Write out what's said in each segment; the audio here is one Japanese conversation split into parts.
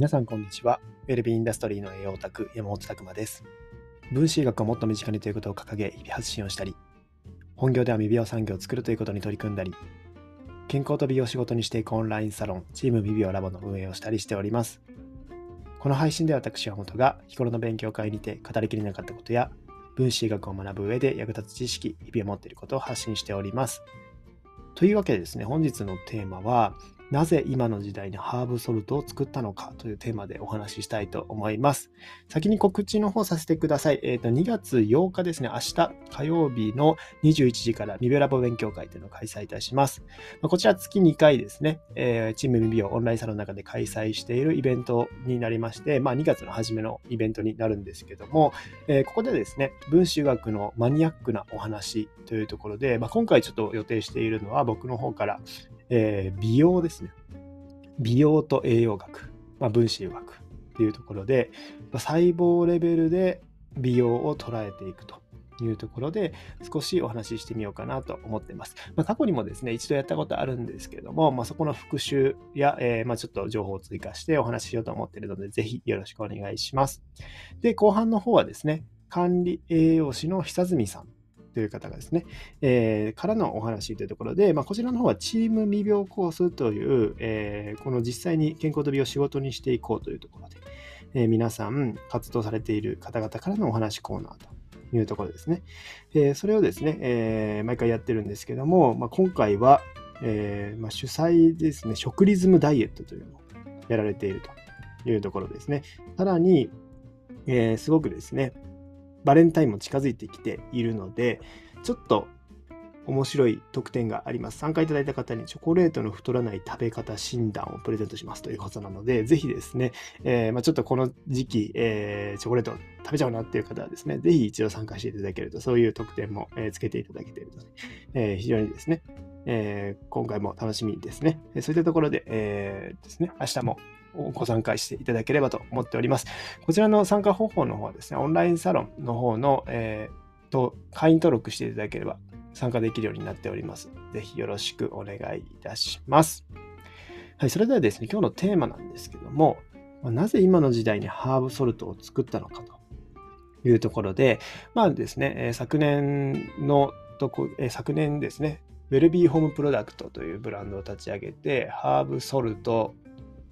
皆さんこんにちは。ウェルビーインダストリーの栄養オタク山本拓馬です。分子医学をもっと身近にということを掲げ、日々発信をしたり、本業では未美容産業を作るということに取り組んだり、健康と美容仕事にしていくオンラインサロン、チーム未美容ラボの運営をしたりしております。この配信では私山本が日頃の勉強会にて語りきれなかったことや、分子医学を学ぶ上で役立つ知識、日々を持っていることを発信しております。というわけでですね、本日のテーマは、なぜ今の時代にハーブソルトを作ったのかというテーマでお話ししたいと思います。先に告知の方させてください。えっ、ー、と、2月8日ですね、明日火曜日の21時からミベラボ勉強会というのを開催いたします。こちら月2回ですね、えー、チームミビオオンラインサロンの中で開催しているイベントになりまして、まあ、2月の初めのイベントになるんですけども、えー、ここでですね、分子学のマニアックなお話というところで、まあ、今回ちょっと予定しているのは僕の方から、えー、美容ですね。美容と栄養学、まあ、分子医学っていうところで、ま細胞レベルで美容を捉えていくというところで少しお話ししてみようかなと思ってます。まあ、過去にもですね、一度やったことあるんですけれども、まあ、そこの復習や、えー、まあ、ちょっと情報を追加してお話ししようと思っているので、ぜひよろしくお願いします。で、後半の方はですね、管理栄養士の久住さんという方がですね、えー、からのお話というところで、まあ、こちらの方はチーム未病コースという、えー、この実際に健康と美を仕事にしていこうというところで、えー、皆さん活動されている方々からのお話コーナーというところですね。えそれをですね、え毎回やってるんですけども、まあ、今回は、えまあ、主催ですね、食リズムダイエットというのをやられているというところですね。さらに、えすごくですね、バレンタインも近づいてきているので、ちょっと面白い特典があります。参加いただいた方にチョコレートの太らない食べ方診断をプレゼントしますということなので、ぜひですね、えー、まあ、ちょっとこの時期、えー、チョコレート食べちゃうなっていう方はですね、ぜひ一度参加していただけると、そういう特典も、えー、つけていただけているので、え非常にですね、え今回も楽しみですね。そういったところで、えですね、明日もご参加していただければと思っております。こちらの参加方法の方はですね、オンラインサロンの方の、えー、と会員登録していただければ参加できるようになっております。ぜひよろしくお願いいたします。はい、それではですね、今日のテーマなんですけども、なぜ今の時代にハーブソルトを作ったのかというところで、まあですね、昨年のとこ、昨年ですね、ウェルビーホームプロダクトというブランドを立ち上げて、ハーブソルト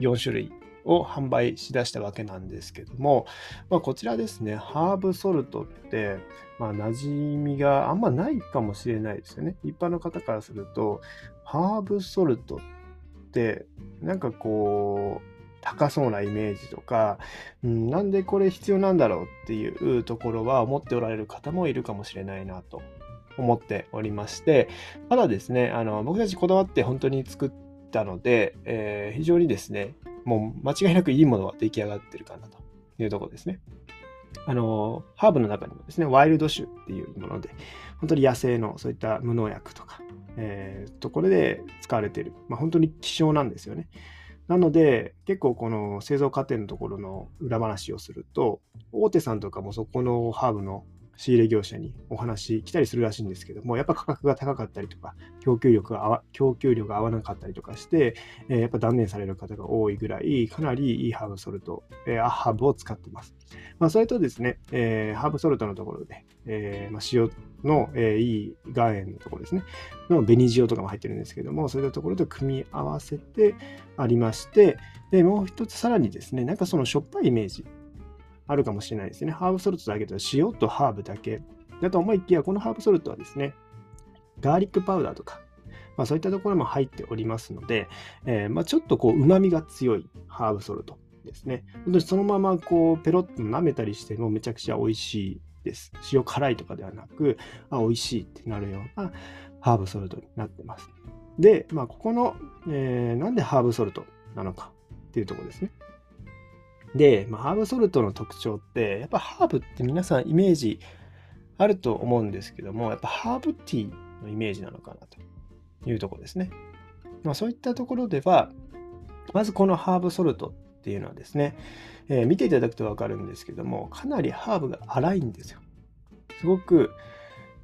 4種類を販売しだしたわけなんですけども、まあ、こちらですね、ハーブソルトって、まあ、馴染みがあんまないかもしれないですよね。一般の方からすると、ハーブソルトって、なんかこう、高そうなイメージとか、うん、なんでこれ必要なんだろうっていうところは思っておられる方もいるかもしれないなと思っておりまして、ただですね、あの僕たちこだわって本当に作ってたので、えー、非常にですね、もう間違いなくいいものが出来上がってるかなというところですね。あの、ハーブの中にもですね、ワイルド種っていうもので、本当に野生のそういった無農薬とか、えー、ところで使われている、まあ、本当に希少なんですよね。なので、結構この製造過程のところの裏話をすると、大手さんとかもそこのハーブの仕入れ業者にお話来たりするらしいんですけども、やっぱ価格が高かったりとか、供給力が合わ供給量が合わなかったりとかして、えー、やっぱ断念される方が多いぐらい、かなりいいハーブソルト、えー、ハーブを使ってます。まあ、それとですね、えー、ハーブソルトのところで、えまあ、塩の、え、いい岩塩のところですね、の紅塩とかも入ってるんですけども、そういったところと組み合わせてありまして、でもう一つさらにですね、なんかそのしょっぱいイメージあるかもしれないですね。ハーブソルトだけだと塩とハーブだけ。だと思いきや、このハーブソルトはですね、ガーリックパウダーとか、まあ、そういったところも入っておりますので、えー、まあ、ちょっとこう、旨味が強いハーブソルトですね。本当にそのままこう、ペロッと舐めたりしてもめちゃくちゃ美味しいです。塩辛いとかではなく、あ、美味しいってなるようなハーブソルトになってます。で、まあ、ここの、えー、なんでハーブソルトなのかっていうところですね。で、まあ、ハーブソルトの特徴って、やっぱハーブって皆さんイメージあると思うんですけども、やっぱハーブティーのイメージなのかなというところですね。まあ、そういったところでは、まずこのハーブソルトっていうのはですね、えー、見ていただくとわかるんですけども、かなりハーブが粗いんですよ。すごく、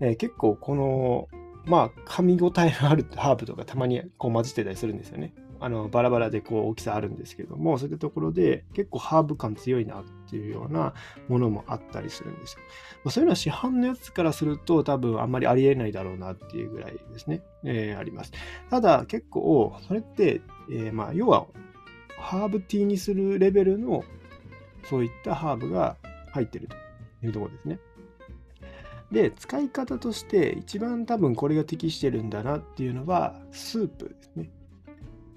えー、結構この、まあ、噛み応えのあるハーブとかたまにこう混じってたりするんですよね。あのバラバラでこう大きさあるんですけども、そういったところで結構ハーブ感強いなっていうようなものもあったりするんですよ。まあ、そういうのは市販のやつからすると多分あんまりありえないだろうなっていうぐらいですね、えー、あります。ただ結構それって、えー、まあ要はハーブティーにするレベルのそういったハーブが入ってるというところですね。で、使い方として一番多分これが適してるんだなっていうのはスープですね。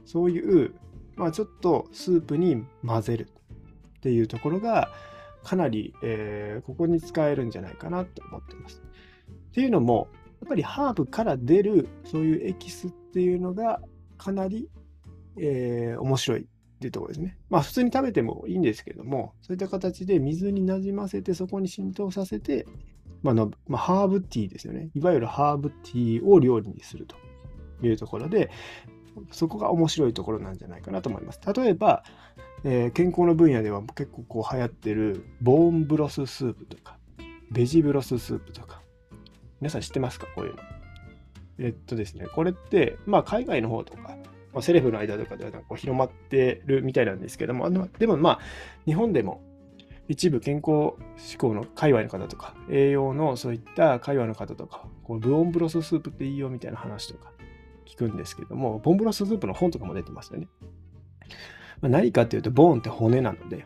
そういう、まあちょっとスープに混ぜるっていうところがかなり、えー、ここに使えるんじゃないかなと思ってます。っていうのも、やっぱりハーブから出るそういうエキスっていうのがかなり、えー、面白いっていうところですね。まあ普通に食べてもいいんですけども、そういった形で水になじませてそこに浸透させて、まあのまあ、ハーブティーですよね。いわゆるハーブティーを料理にするというところで、そこが面白いところなんじゃないかなと思います。例えば、えー、健康の分野では結構こう流行ってるボーンブロススープとか、ベジブロススープとか、皆さん知ってますか？こういうの。えっとですね、これって、まあ海外の方とか、まあ、セレブの間とかではこう広まってるみたいなんですけども、あのでもまあ、日本でも一部健康志向の界隈の方とか、栄養のそういった界隈の方とか、こうブオンブロススープっていいよみたいな話とか聞くんですけども、ボンブロススープの本とかも出てますよね。まあ、何かっていうと、ボーンって骨なので、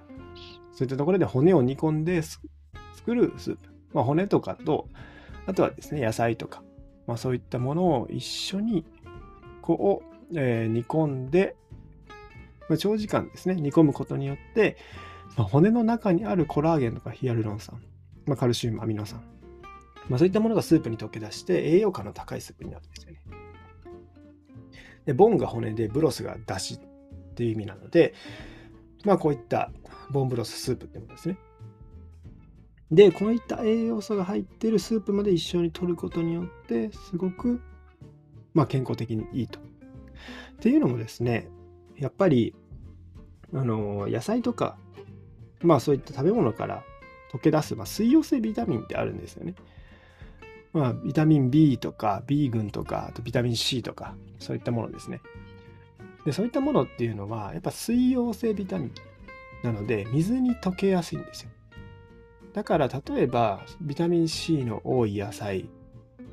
そういったところで骨を煮込んで作るスープ。まあ、骨とかと、あとはですね、野菜とか、まあ、そういったものを一緒にこうえー、煮込んで、まあ、長時間ですね、煮込むことによって、まあ、骨の中にあるコラーゲンとかヒアルロン酸、まあ、カルシウム、アミノ酸、まあ、そういったものがスープに溶け出して栄養価の高いスープになるんですよね。で、ボンが骨でブロスが出汁っていう意味なので、まあこういったボンブロススープってことですね。で、こういった栄養素が入ってるスープまで一緒に摂ることによって、すごく、まあ、健康的にいいとっていうのもですね、やっぱり、あの、野菜とか、まあそういった食べ物から溶け出す、まあ、水溶性ビタミンってあるんですよね。まあ、ビタミン B とか B 群とか、あとビタミン C とか、そういったものですね。で、そういったものっていうのは、やっぱ水溶性ビタミンなので、水に溶けやすいんですよ。だから、例えば、ビタミン C の多い野菜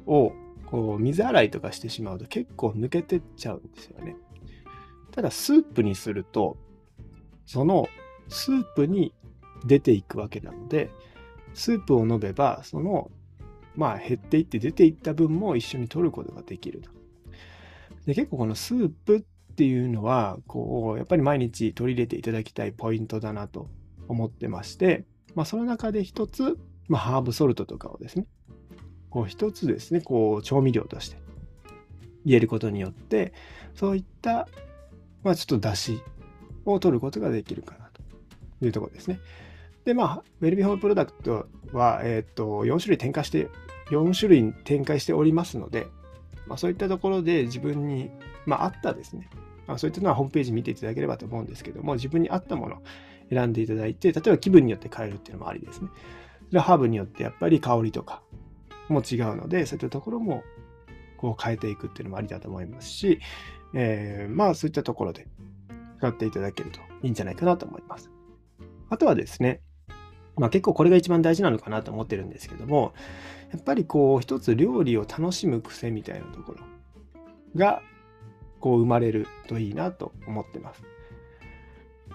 をこう水洗いとかしてしまうと結構抜けてっちゃうんですよね。ただスープにするとそのスープに出ていくわけなのでスープを飲めばそのまあ減っていって出ていった分も一緒に取ることができると。で結構このスープっていうのはこうやっぱり毎日取り入れていただきたいポイントだなと思ってまして、まあ、その中で一つ、まあ、ハーブソルトとかをですねこう一つですね、こう調味料として入れることによって、そういった、まあちょっと出汁を取ることができるかなというところですね。で、まあ、ウェルビーホームプロダクトは、えっ、ー、と、4種類展開して、4種類展開しておりますので、まあそういったところで自分に、まあ、あったですね、まあ、そういったのはホームページ見ていただければと思うんですけども、自分に合ったものを選んでいただいて、例えば気分によって変えるっていうのもありですね。それはハーブによってやっぱり香りとか、も違うので、そういったところもこう変えていくっていうのもありだと思いますし、えー、まあそういったところで使っていただけるといいんじゃないかなと思います。あとはですね、まあ結構これが一番大事なのかなと思ってるんですけども、やっぱりこう一つ料理を楽しむ癖みたいなところがこう生まれるといいなと思ってます。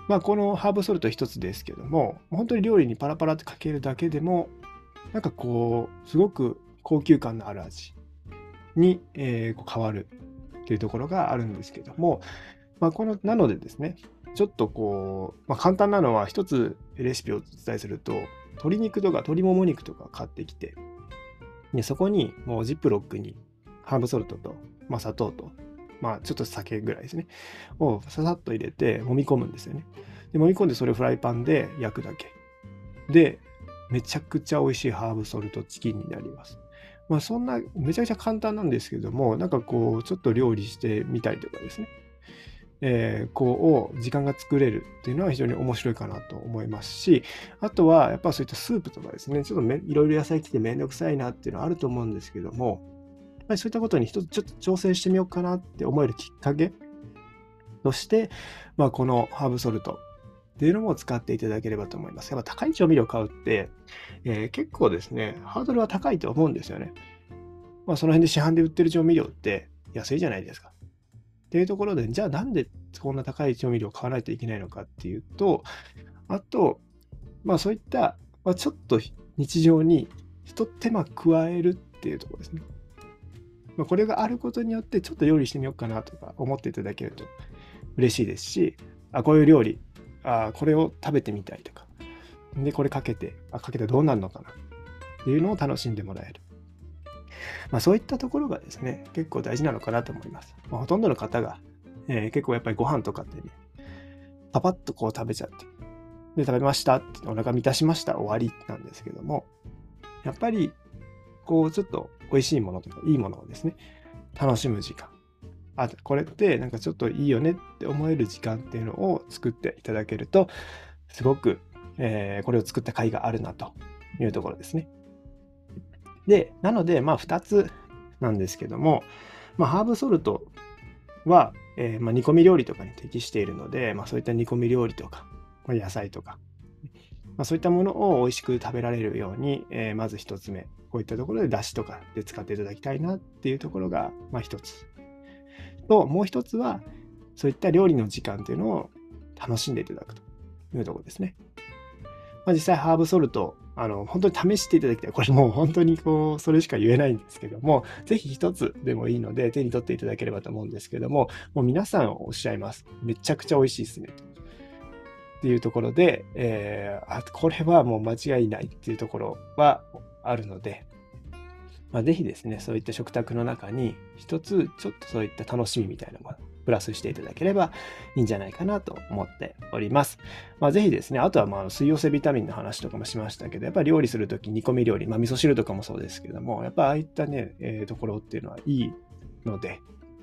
まあこのハーブソルト一つですけども、本当に料理にパラパラってかけるだけでもなんかこう、すごく高級感のある味に、えー、こう変わるというところがあるんですけども、まあ、この、なのでですね、ちょっとこう、まあ、簡単なのは一つレシピをお伝えすると、鶏肉とか鶏もも肉とか買ってきて、でそこにもうジップロックにハーブソルトと、まあ、砂糖と、まあ、ちょっと酒ぐらいですね、をささっと入れて揉み込むんですよね。で、揉み込んでそれをフライパンで焼くだけ。で、めちゃくちゃ美味しいハーブソルトチキンになります。まあそんなめちゃくちゃ簡単なんですけども、なんかこうちょっと料理してみたりとかですね、えー、こう時間が作れるっていうのは非常に面白いかなと思いますし、あとはやっぱそういったスープとかですね、ちょっとめいろいろ野菜来てめんどくさいなっていうのはあると思うんですけども、やっぱりそういったことに一つちょっと挑戦してみようかなって思えるきっかけそして、まあ、このハーブソルトっていうのも使っていただければと思います。やっぱ高い調味料買うって、えー、結構ですね、ハードルは高いと思うんですよね。まあ、その辺で市販で売ってる調味料って安いじゃないですか。っていうところで、じゃあなんでこんな高い調味料を買わないといけないのかっていうと、あと、まあそういった、まあ、ちょっと日常に一手間加えるっていうところですね。まあ、これがあることによってちょっと料理してみようかなとか思っていただけると嬉しいですし、あ、こういう料理、あ、これを食べてみたいとか、で、これかけて、あ、かけてどうなるのかなっていうのを楽しんでもらえる。まあ、そういったところがですね、結構大事なのかなと思います。まあ、ほとんどの方が、えー、結構やっぱりご飯とかってね、パパッとこう食べちゃって、で、食べましたって、お腹満たしました、終わりなんですけども、やっぱり、こう、ちょっと美味しいものとか、いいものをですね、楽しむ時間。あ、これってなんかちょっといいよねって思える時間っていうのを作っていただけると、すごく、えー、これを作った甲斐があるなというところですね。で、なので、まあ、2つなんですけども、まあ、ハーブソルトは、えー、まあ、煮込み料理とかに適しているので、まあ、そういった煮込み料理とか、まあ、野菜とか、ま、そういったものを美味しく食べられるように、えー、まず1つ目、こういったところでだしとかで使っていただきたいなっていうところが、ま、1つ。と、もう1つは、そういった料理の時間っていうのを楽しんでいただくというところですね。まあ、実際ハーブソルト、あの、本当に試していただきたい。これもう本当にこう、それしか言えないんですけども、ぜひ一つでもいいので手に取っていただければと思うんですけども、もう皆さんおっしゃいます。めちゃくちゃ美味しいですね。っていうところで、えー、あ、これはもう間違いないっていうところはあるので、まあ、ぜひですね、そういった食卓の中に一つちょっとそういった楽しみみたいなものプラスしていただければいいんじゃないかなと思っております。まあ、ぜひですね、あとはまあ水溶性ビタミンの話とかもしましたけど、やっぱり料理するとき煮込み料理、まあ、味噌汁とかもそうですけども、やっぱああいったね、えー、ところっていうのはいいので、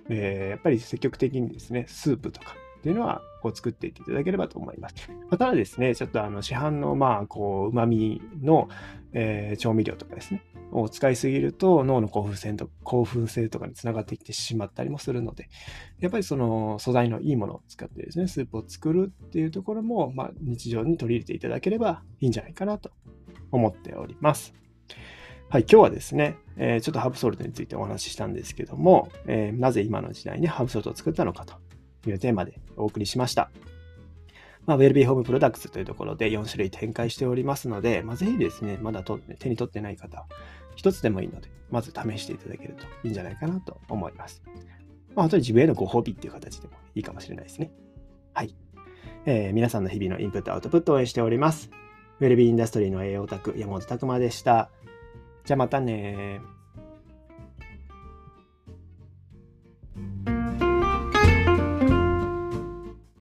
えー、やっぱり積極的にですね、スープとかっていうのはこう作っていっていただければと思います。ま、ただですね、ちょっとあの市販のまあこう旨味の、えー、調味料とかですね、を使いすぎると脳の興奮性と興奮性とかにつながってきてしまったりもするので、やっぱりその素材のいいものを使ってですね、スープを作るっていうところも、まあ、日常に取り入れていただければいいんじゃないかなと思っております。はい、今日はですね、えー、ちょっとハブソルトについてお話ししたんですけども、えー、なぜ今の時代にハブソルトを作ったのかというテーマでお送りしました。まあ、ウェルビーホームプロダクツというところで4種類展開しておりますので、まあ、ぜひですね、まだと手に取ってない方、一つでもいいので、まず試していただけるといいんじゃないかなと思います。まあ、本当に自分へのご褒美っていう形でもいいかもしれないですね。はい。えー、皆さんの日々のインプットアウトプットを応援しております。ウェルビーインダストリーの栄養オタク、山本拓馬でした。じゃあまたね